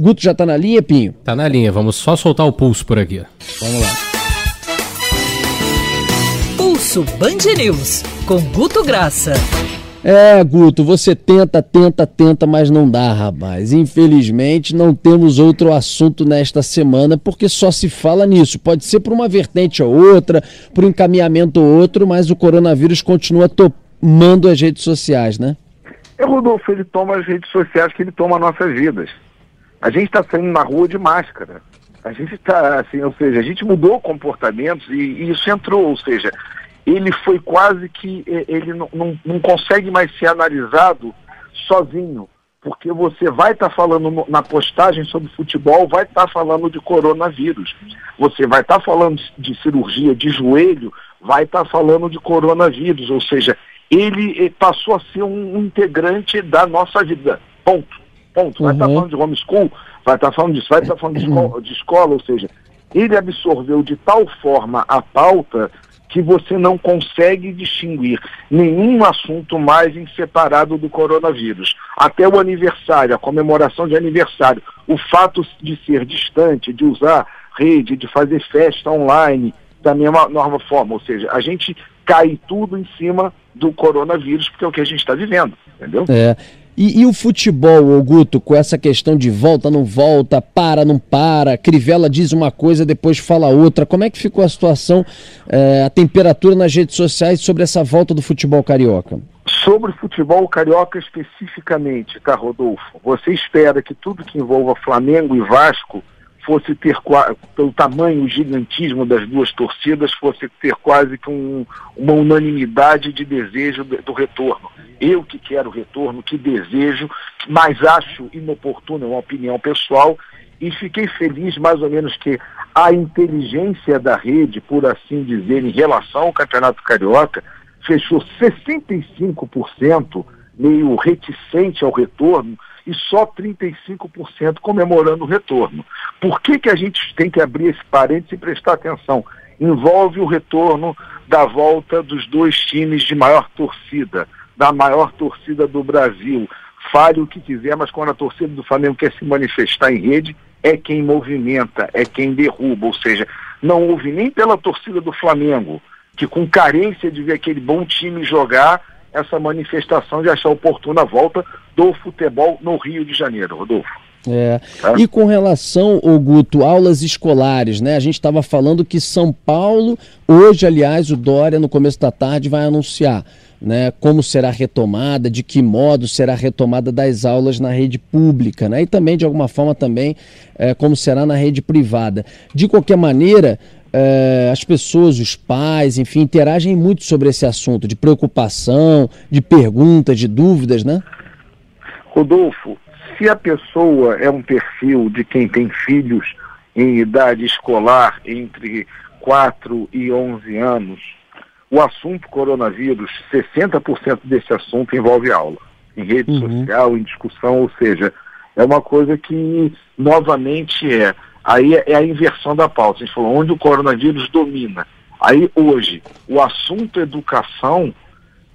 Guto já tá na linha, Pinho? Tá na linha, vamos só soltar o pulso por aqui. Vamos lá. Pulso Band News, com Guto Graça. É, Guto, você tenta, tenta, tenta, mas não dá, rapaz. Infelizmente, não temos outro assunto nesta semana, porque só se fala nisso. Pode ser por uma vertente ou outra, por um encaminhamento ou outro, mas o coronavírus continua tomando as redes sociais, né? É, Rodolfo, ele toma as redes sociais que ele toma nossas vidas. A gente está saindo na rua de máscara. A gente está, assim, ou seja, a gente mudou comportamentos e, e isso entrou, ou seja, ele foi quase que ele não, não, não consegue mais ser analisado sozinho, porque você vai estar tá falando na postagem sobre futebol, vai estar tá falando de coronavírus. Você vai estar tá falando de cirurgia de joelho, vai estar tá falando de coronavírus, ou seja, ele passou a ser um integrante da nossa vida. Ponto. Ponto. Vai estar tá uhum. falando de homeschool, vai estar tá falando disso, vai estar tá falando de escola, de escola, ou seja, ele absorveu de tal forma a pauta que você não consegue distinguir nenhum assunto mais em separado do coronavírus. Até o aniversário, a comemoração de aniversário, o fato de ser distante, de usar rede, de fazer festa online, da mesma nova forma. Ou seja, a gente cai tudo em cima do coronavírus, porque é o que a gente está vivendo, entendeu? É. E, e, o futebol, Guto, com essa questão de volta, não volta, para, não para, Crivella diz uma coisa, depois fala outra. Como é que ficou a situação, é, a temperatura nas redes sociais sobre essa volta do futebol carioca? Sobre o futebol carioca especificamente, tá, Rodolfo? Você espera que tudo que envolva Flamengo e Vasco fosse ter, pelo tamanho, o gigantismo das duas torcidas, fosse ter quase que um, uma unanimidade de desejo do, retorno. Eu que quero retorno, que desejo, mas acho inoportuna, é uma opinião pessoal, e fiquei feliz mais ou menos que a inteligência da rede, por assim dizer, em relação ao Campeonato Carioca, fechou 65%, meio reticente ao retorno, e só 35% comemorando o retorno. Por que, que a gente tem que abrir esse parênteses e prestar atenção? Envolve o retorno da volta dos dois times de maior torcida, da maior torcida do Brasil. Fale o que quiser, mas quando a torcida do Flamengo quer se manifestar em rede, é quem movimenta, é quem derruba. Ou seja, não houve nem pela torcida do Flamengo, que com carência de ver aquele bom time jogar, essa manifestação de achar oportuna a volta do futebol no Rio de Janeiro, Rodolfo. É. Tá? E com relação, o Guto, aulas escolares, né? A gente estava falando que São Paulo, hoje, aliás, o Dória, no começo da tarde, vai anunciar né, como será retomada, de que modo será retomada das aulas na rede pública, né, e também, de alguma forma, também é, como será na rede privada. De qualquer maneira, é, as pessoas, os pais, enfim, interagem muito sobre esse assunto, de preocupação, de perguntas, de dúvidas, né? Rodolfo, se a pessoa é um perfil de quem tem filhos em idade escolar entre 4 e 11 anos, o assunto coronavírus, 60% desse assunto envolve aula, em rede uhum. social, em discussão, ou seja, é uma coisa que novamente é, aí é a inversão da pauta. A gente falou onde o coronavírus domina. Aí hoje, o assunto educação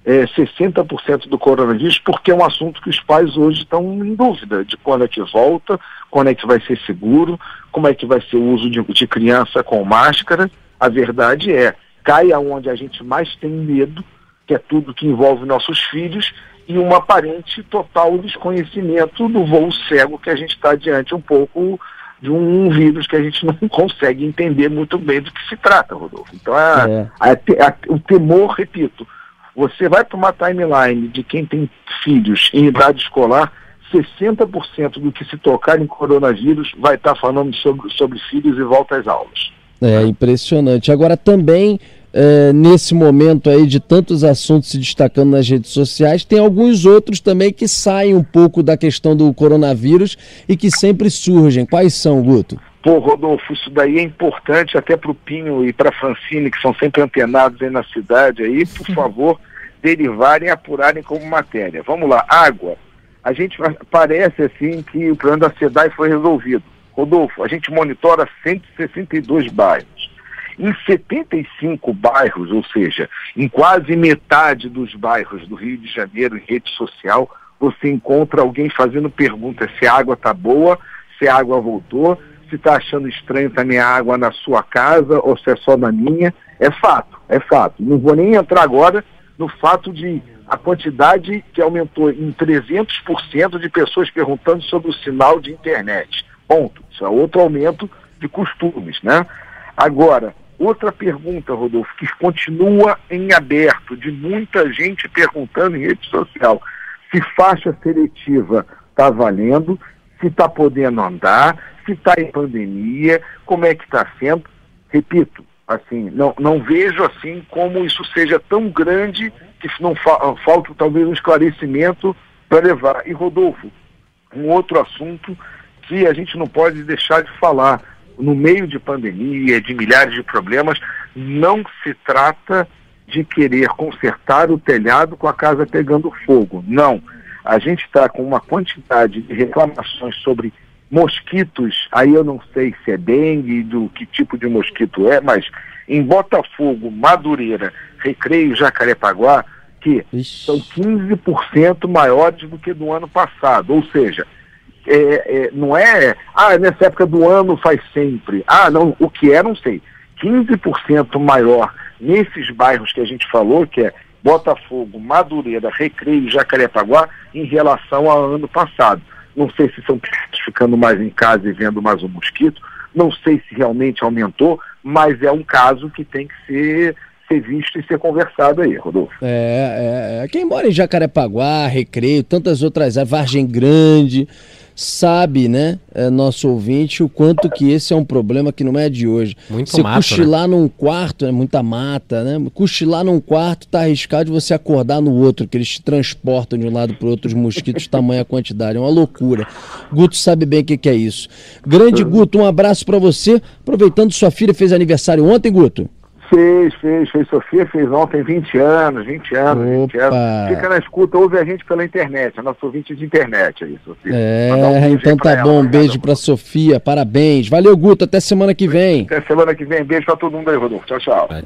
é 60% do coronavírus, porque é um assunto que os pais hoje estão em dúvida de quando é que volta, quando é que vai ser seguro, como é que vai ser o uso de, de criança com máscara. A verdade é, cai aonde a gente mais tem medo, que é tudo que envolve nossos filhos, e um aparente total desconhecimento do voo cego que a gente está diante um pouco de um vírus que a gente não consegue entender muito bem do que se trata, Rodolfo. Então, a, é. a, a, o temor, repito, você vai para uma timeline de quem tem filhos em idade escolar, 60% do que se tocar em coronavírus vai estar tá falando sobre, sobre filhos e volta às aulas. É impressionante. Agora também é, nesse momento aí de tantos assuntos se destacando nas redes sociais, tem alguns outros também que saem um pouco da questão do coronavírus e que sempre surgem. Quais são, Guto? Pô, Rodolfo, isso daí é importante até para o Pinho e para a Francine, que são sempre antenados aí na cidade aí, por favor, derivarem e apurarem como matéria. Vamos lá, água. A gente parece assim que o problema da SEDAI foi resolvido. Rodolfo, a gente monitora 162 bairros. Em 75 bairros, ou seja, em quase metade dos bairros do Rio de Janeiro, em rede social, você encontra alguém fazendo pergunta se a água está boa, se a água voltou, se está achando estranho a água na sua casa ou se é só na minha. É fato, é fato. Não vou nem entrar agora no fato de a quantidade que aumentou em 300% de pessoas perguntando sobre o sinal de internet. Ponto. Isso é outro aumento de costumes, né? Agora, outra pergunta, Rodolfo, que continua em aberto, de muita gente perguntando em rede social, se faixa seletiva está valendo, se está podendo andar, se está em pandemia, como é que está sendo. Repito, assim, não, não vejo assim como isso seja tão grande que não fa falta talvez um esclarecimento para levar. E Rodolfo, um outro assunto que a gente não pode deixar de falar. No meio de pandemia, de milhares de problemas, não se trata de querer consertar o telhado com a casa pegando fogo. Não. A gente está com uma quantidade de reclamações sobre mosquitos, aí eu não sei se é dengue, do que tipo de mosquito é, mas em Botafogo, Madureira, Recreio Jacarepaguá, que Ixi. são 15% maiores do que do ano passado. Ou seja, é, é, não é, ah, nessa época do ano faz sempre. Ah, não, o que é, não sei. 15% maior nesses bairros que a gente falou, que é Botafogo, Madureira, Recreio Jacarepaguá, em relação ao ano passado. Não sei se são ficando mais em casa e vendo mais um mosquito, não sei se realmente aumentou, mas é um caso que tem que ser, ser visto e ser conversado aí, Rodolfo. É, é, é. Quem mora em Jacarepaguá, Recreio, tantas outras, Vargem Grande, sabe, né, é, nosso ouvinte, o quanto que esse é um problema que não é de hoje. Muito você mato, cochilar né? num quarto, é muita mata, né? Cochilar num quarto tá arriscado de você acordar no outro, que eles te transportam de um lado para outro os mosquitos, tamanha quantidade, é uma loucura. Guto sabe bem o que, que é isso. Grande Guto, um abraço para você. Aproveitando sua filha fez aniversário ontem, Guto. Fez, fez, fez. Sofia fez ontem 20 anos, 20 anos, Opa. 20 anos. Fica na escuta, ouve a gente pela internet, a nossa ouvinte de internet aí, Sofia. É, um então tá bom, um beijo pra Sofia, parabéns. Valeu, Guto, até semana que vem. Até semana que vem, beijo pra todo mundo aí, Rodolfo. Tchau, tchau. Valeu.